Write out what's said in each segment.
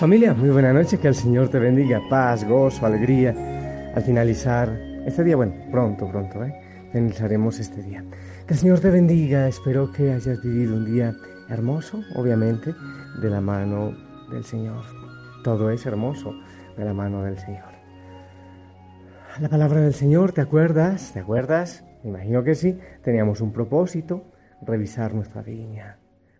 Familia, muy buena noche, que el Señor te bendiga, paz, gozo, alegría. Al finalizar este día, bueno, pronto, pronto, ¿eh? Finalizaremos este día. Que el Señor te bendiga, espero que hayas vivido un día hermoso, obviamente, de la mano del Señor. Todo es hermoso de la mano del Señor. La palabra del Señor, ¿te acuerdas? ¿Te acuerdas? Me imagino que sí. Teníamos un propósito, revisar nuestra viña.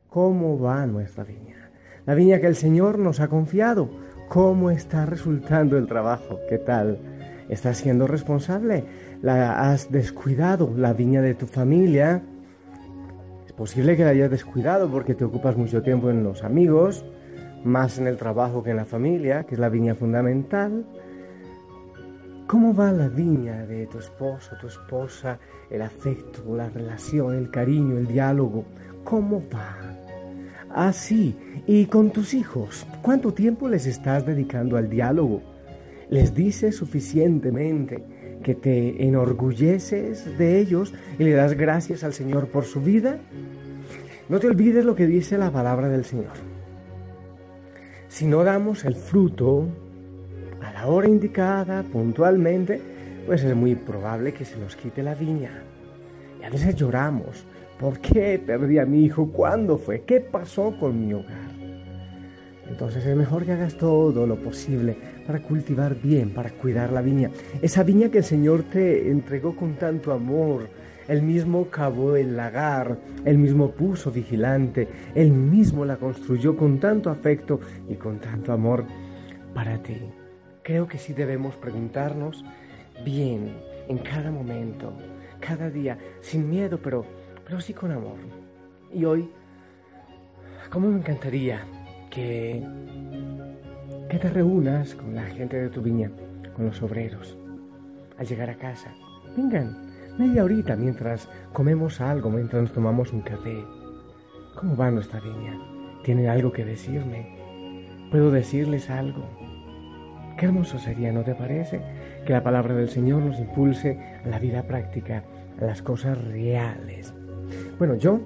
¿Cómo va nuestra viña? La viña que el Señor nos ha confiado. ¿Cómo está resultando el trabajo? ¿Qué tal? ¿Estás siendo responsable? ¿La has descuidado? ¿La viña de tu familia? Es posible que la hayas descuidado porque te ocupas mucho tiempo en los amigos, más en el trabajo que en la familia, que es la viña fundamental. ¿Cómo va la viña de tu esposo, tu esposa, el afecto, la relación, el cariño, el diálogo? ¿Cómo va? Ah, sí. ¿Y con tus hijos? ¿Cuánto tiempo les estás dedicando al diálogo? ¿Les dices suficientemente que te enorgulleces de ellos y le das gracias al Señor por su vida? No te olvides lo que dice la palabra del Señor. Si no damos el fruto a la hora indicada, puntualmente, pues es muy probable que se nos quite la viña. Y a veces lloramos ¿Por qué perdí a mi hijo? ¿Cuándo fue? ¿Qué pasó con mi hogar? Entonces es mejor que hagas todo lo posible para cultivar bien, para cuidar la viña. Esa viña que el Señor te entregó con tanto amor. Él mismo cavó el lagar, él mismo puso vigilante, él mismo la construyó con tanto afecto y con tanto amor para ti. Creo que sí debemos preguntarnos bien en cada momento, cada día, sin miedo, pero pero sí con amor. Y hoy, ¿cómo me encantaría que, que te reúnas con la gente de tu viña, con los obreros, al llegar a casa? Vengan, media horita mientras comemos algo, mientras nos tomamos un café. ¿Cómo va nuestra viña? ¿Tienen algo que decirme? ¿Puedo decirles algo? Qué hermoso sería, ¿no te parece? Que la palabra del Señor nos impulse a la vida práctica, a las cosas reales. Bueno, yo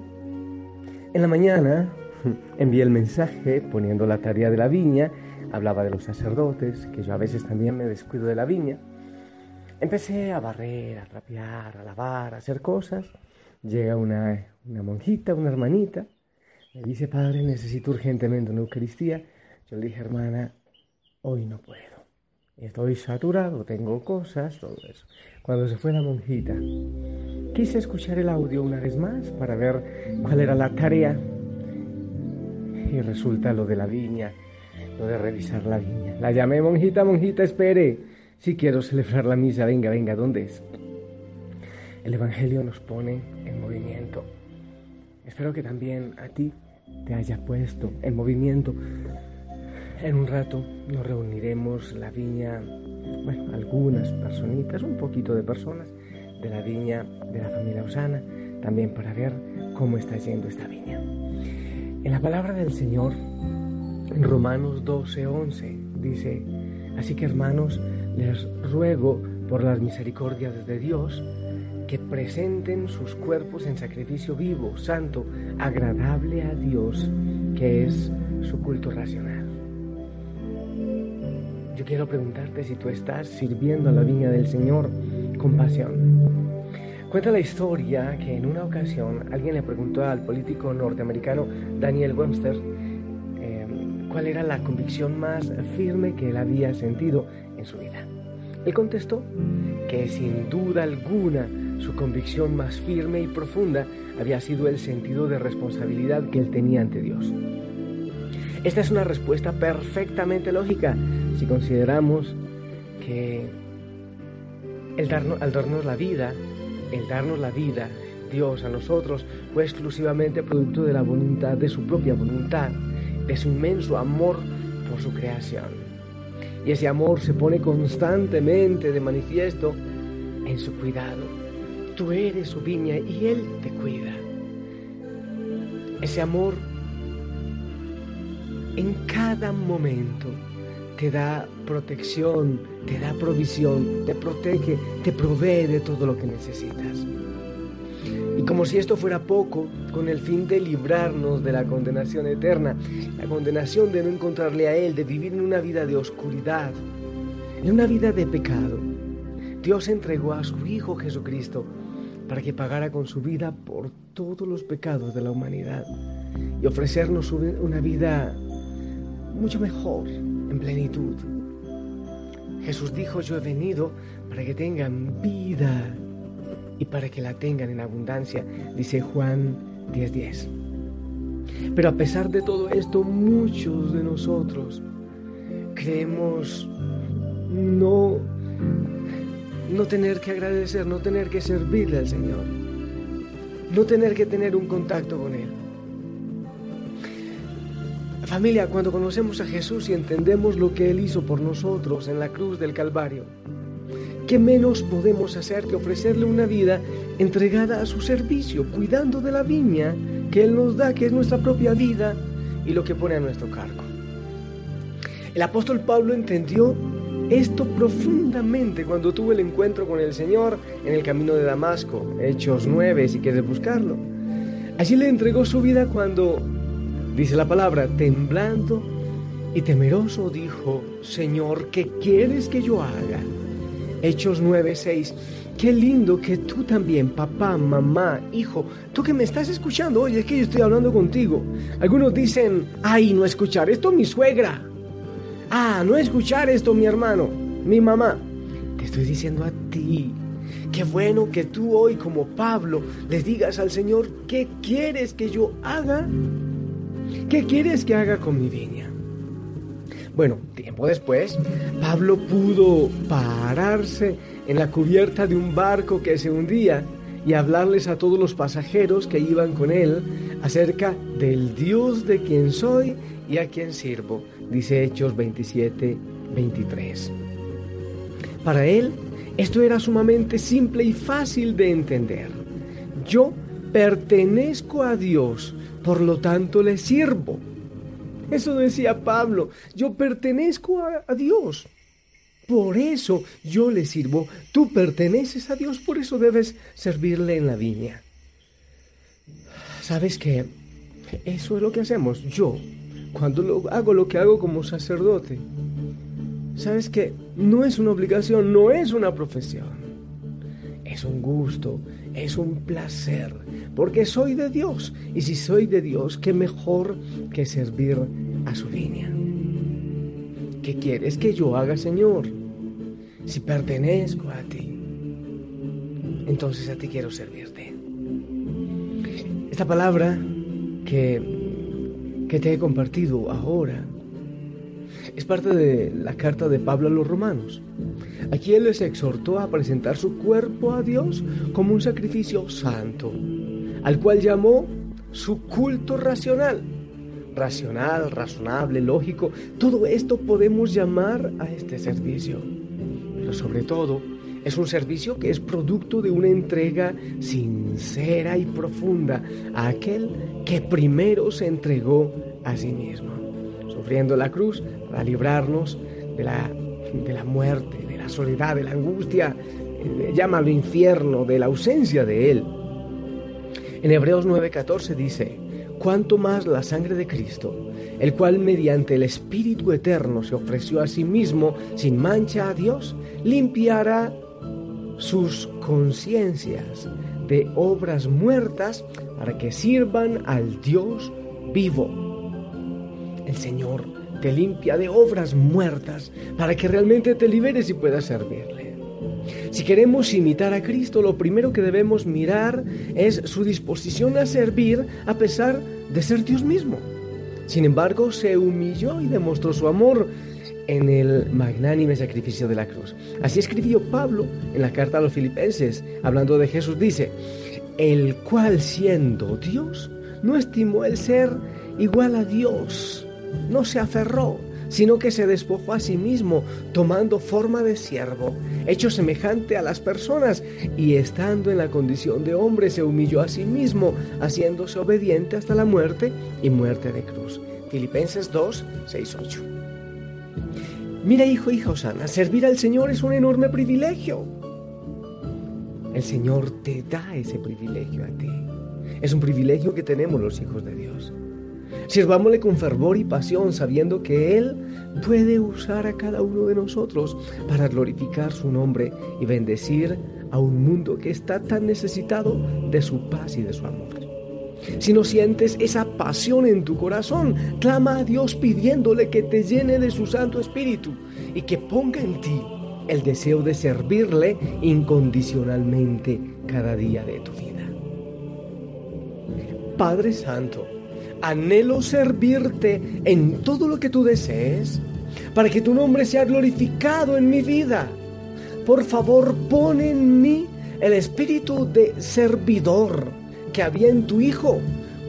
en la mañana envié el mensaje poniendo la tarea de la viña, hablaba de los sacerdotes, que yo a veces también me descuido de la viña. Empecé a barrer, a trapear, a lavar, a hacer cosas. Llega una, una monjita, una hermanita, me dice, padre, necesito urgentemente una Eucaristía. Yo le dije, hermana, hoy no puedo. Estoy saturado, tengo cosas, todo eso. Cuando se fue la monjita, Quise escuchar el audio una vez más para ver cuál era la tarea. Y resulta lo de la viña, lo de revisar la viña. La llamé, monjita, monjita, espere. Si quiero celebrar la misa, venga, venga, ¿dónde es? El Evangelio nos pone en movimiento. Espero que también a ti te haya puesto en movimiento. En un rato nos reuniremos la viña, bueno, algunas personitas, un poquito de personas de la viña de la familia Osana, también para ver cómo está yendo esta viña. En la palabra del Señor, en Romanos 12, 11, dice, así que hermanos, les ruego por las misericordias de Dios, que presenten sus cuerpos en sacrificio vivo, santo, agradable a Dios, que es su culto racional. Yo quiero preguntarte si tú estás sirviendo a la viña del Señor con pasión. Cuenta la historia que en una ocasión alguien le preguntó al político norteamericano Daniel Webster em, cuál era la convicción más firme que él había sentido en su vida. Él contestó que sin duda alguna su convicción más firme y profunda había sido el sentido de responsabilidad que él tenía ante Dios. Esta es una respuesta perfectamente lógica si consideramos que el darnos, al darnos la vida, el darnos la vida, Dios a nosotros, fue exclusivamente producto de la voluntad, de su propia voluntad, de su inmenso amor por su creación. Y ese amor se pone constantemente de manifiesto en su cuidado. Tú eres su viña y Él te cuida. Ese amor en cada momento te da protección, te da provisión, te protege, te provee de todo lo que necesitas. Y como si esto fuera poco, con el fin de librarnos de la condenación eterna, la condenación de no encontrarle a Él, de vivir en una vida de oscuridad, en una vida de pecado, Dios entregó a su Hijo Jesucristo para que pagara con su vida por todos los pecados de la humanidad y ofrecernos una vida mucho mejor, en plenitud. Jesús dijo, yo he venido para que tengan vida y para que la tengan en abundancia, dice Juan 10:10. Pero a pesar de todo esto, muchos de nosotros creemos no, no tener que agradecer, no tener que servirle al Señor, no tener que tener un contacto con Él. Familia, cuando conocemos a Jesús y entendemos lo que Él hizo por nosotros en la cruz del Calvario, ¿qué menos podemos hacer que ofrecerle una vida entregada a su servicio, cuidando de la viña que Él nos da, que es nuestra propia vida y lo que pone a nuestro cargo? El apóstol Pablo entendió esto profundamente cuando tuvo el encuentro con el Señor en el camino de Damasco, Hechos 9, si quieres buscarlo. Allí le entregó su vida cuando Dice la palabra, temblando y temeroso dijo, Señor, ¿qué quieres que yo haga? Hechos 9:6. Qué lindo que tú también, papá, mamá, hijo, tú que me estás escuchando, oye, es que yo estoy hablando contigo. Algunos dicen, ay, no escuchar esto mi suegra. Ah, no escuchar esto mi hermano, mi mamá. Te estoy diciendo a ti. Qué bueno que tú hoy, como Pablo, les digas al Señor, ¿qué quieres que yo haga? ¿Qué quieres que haga con mi viña? Bueno, tiempo después, Pablo pudo pararse en la cubierta de un barco que se hundía y hablarles a todos los pasajeros que iban con él acerca del Dios de quien soy y a quien sirvo, dice Hechos 27, 23. Para él, esto era sumamente simple y fácil de entender. Yo pertenezco a Dios por lo tanto le sirvo. Eso decía Pablo, yo pertenezco a, Dios. Por eso yo le sirvo. Tú perteneces a Dios, por eso debes servirle en la viña. ¿Sabes qué? Eso es lo que hacemos. Yo, cuando lo, hago lo que hago como sacerdote, ¿sabes qué? No es una obligación, no es una profesión es un gusto, es un placer, porque soy de Dios. Y si soy de Dios, qué mejor que servir a su viña. ¿Qué quieres que yo haga, Señor? Si pertenezco a ti, entonces a ti quiero servirte. Esta palabra que, que te he compartido ahora es parte de la carta de Pablo a los romanos. Aquí él les exhortó a presentar su cuerpo a Dios como un sacrificio santo, al cual llamó su culto racional. Racional, razonable, lógico, todo esto podemos llamar a este servicio. Pero sobre todo, es un servicio que es producto de una entrega sincera y profunda a aquel que primero se entregó a sí mismo, sufriendo la cruz para librarnos de la, de la muerte, de la soledad, de la angustia, eh, llámalo infierno, de la ausencia de Él. En Hebreos 9:14 dice, cuanto más la sangre de Cristo, el cual mediante el Espíritu Eterno se ofreció a sí mismo sin mancha a Dios, limpiará sus conciencias de obras muertas para que sirvan al Dios vivo. El Señor te limpia de obras muertas para que realmente te liberes y puedas servirle. Si queremos imitar a Cristo, lo primero que debemos mirar es su disposición a servir a pesar de ser Dios mismo. Sin embargo, se humilló y demostró su amor en el magnánime sacrificio de la cruz. Así escribió Pablo en la carta a los filipenses, hablando de Jesús, dice, el cual siendo Dios, no estimó el ser igual a Dios, no se aferró, sino que se despojó a sí mismo, tomando forma de siervo, hecho semejante a las personas, y estando en la condición de hombre, se humilló a sí mismo, haciéndose obediente hasta la muerte y muerte de cruz. Filipenses 2, 6, 8. Mira, hijo, hija Osana, servir al Señor es un enorme privilegio. El Señor te da ese privilegio a ti. Es un privilegio que tenemos los hijos de Dios. Sirvámosle con fervor y pasión, sabiendo que Él puede usar a cada uno de nosotros para glorificar su nombre y bendecir a un mundo que está tan necesitado de su paz y de su amor. Si no sientes esa pasión en tu corazón, clama a Dios pidiéndole que te llene de su Santo Espíritu y que ponga en ti el deseo de servirle incondicionalmente cada día de tu vida. Padre Santo, anhelo servirte en todo lo que tú desees, para que tu nombre sea glorificado en mi vida. Por favor, pon en mí el espíritu de servidor que había en tu Hijo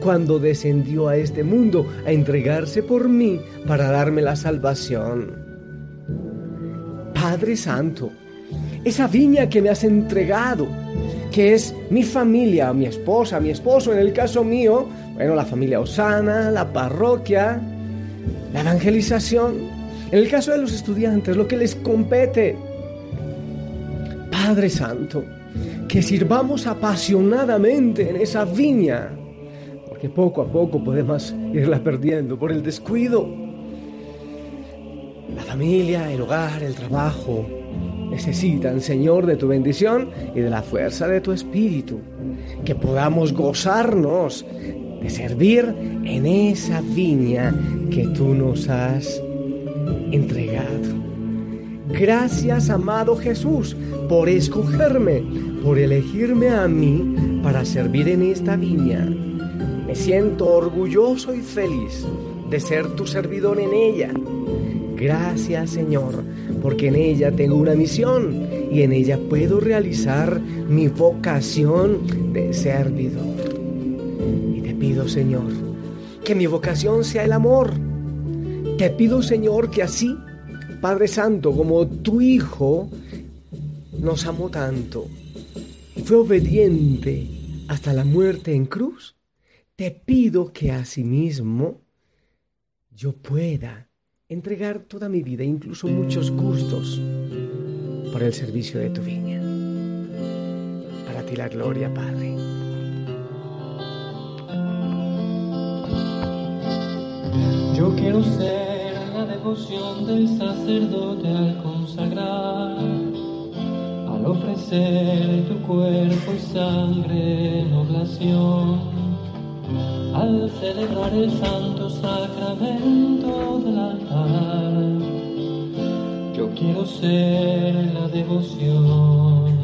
cuando descendió a este mundo a entregarse por mí para darme la salvación. Padre Santo, esa viña que me has entregado, que es mi familia, mi esposa, mi esposo, en el caso mío, bueno, la familia Osana, la parroquia, la evangelización, en el caso de los estudiantes, lo que les compete. Padre Santo, que sirvamos apasionadamente en esa viña, porque poco a poco podemos irla perdiendo por el descuido. La familia, el hogar, el trabajo necesitan, Señor, de tu bendición y de la fuerza de tu espíritu, que podamos gozarnos de servir en esa viña que tú nos has entregado. Gracias, amado Jesús, por escogerme, por elegirme a mí para servir en esta viña. Me siento orgulloso y feliz de ser tu servidor en ella. Gracias, Señor, porque en ella tengo una misión y en ella puedo realizar mi vocación de servidor pido, Señor, que mi vocación sea el amor. Te pido, Señor, que así, Padre Santo, como tu Hijo nos amó tanto fue obediente hasta la muerte en cruz, te pido que asimismo yo pueda entregar toda mi vida, incluso muchos gustos, por el servicio de tu viña. Para ti la gloria, Padre. Yo quiero ser la devoción del sacerdote al consagrar, al ofrecer tu cuerpo y sangre en oblación, al celebrar el santo sacramento del altar. Yo quiero ser la devoción.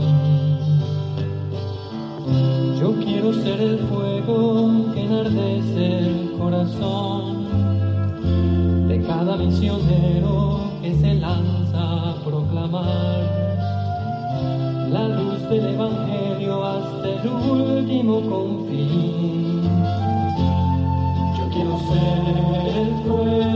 Yo quiero ser el fuego que enardece el corazón cada misionero que se lanza a proclamar la luz del Evangelio hasta el último confín. Yo quiero ser el fuego,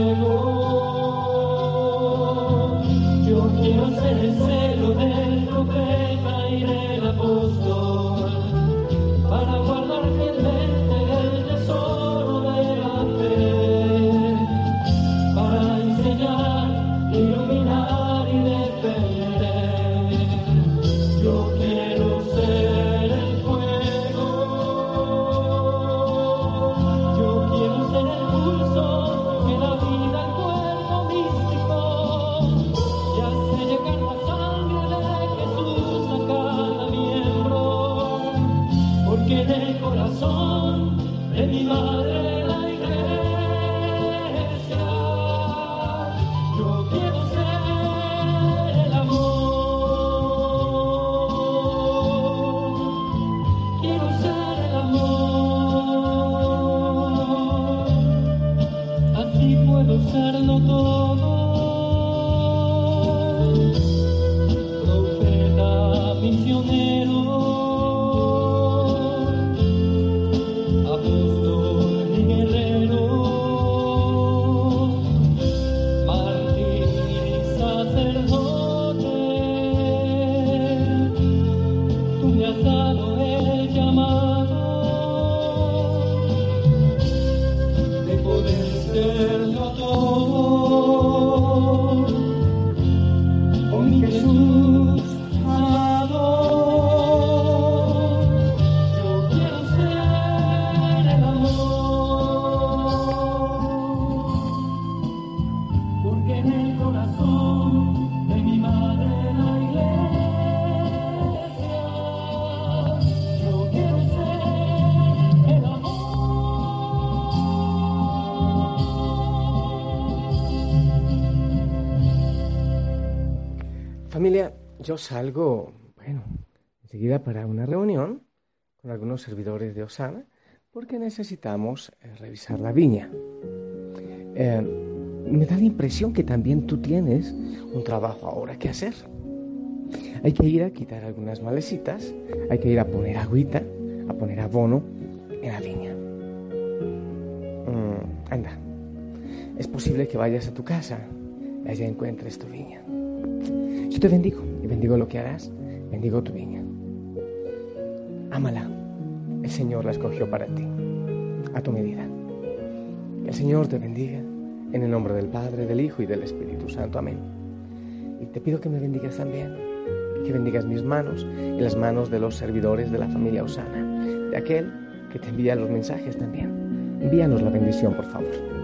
yo salgo, bueno, enseguida para una reunión con algunos servidores de Osana porque necesitamos eh, revisar la viña. Eh, me da la impresión que también tú tienes un trabajo ahora que hacer. Hay que ir a quitar algunas malecitas, hay que ir a poner agüita, a poner abono en la viña. Mm, anda, es posible que vayas a tu casa y allá encuentres tu viña. Yo te bendigo y bendigo lo que harás, bendigo tu viña. Ámala, el Señor la escogió para ti, a tu medida. El Señor te bendiga en el nombre del Padre, del Hijo y del Espíritu Santo. Amén. Y te pido que me bendigas también, que bendigas mis manos y las manos de los servidores de la familia Osana, de aquel que te envía los mensajes también. Envíanos la bendición, por favor.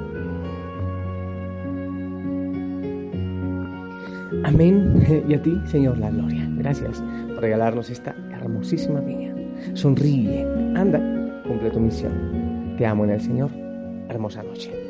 Amén. Y a ti, Señor, la gloria. Gracias por regalarnos esta hermosísima viña. Sonríe, anda, cumple tu misión. Te amo en el Señor. Hermosa noche.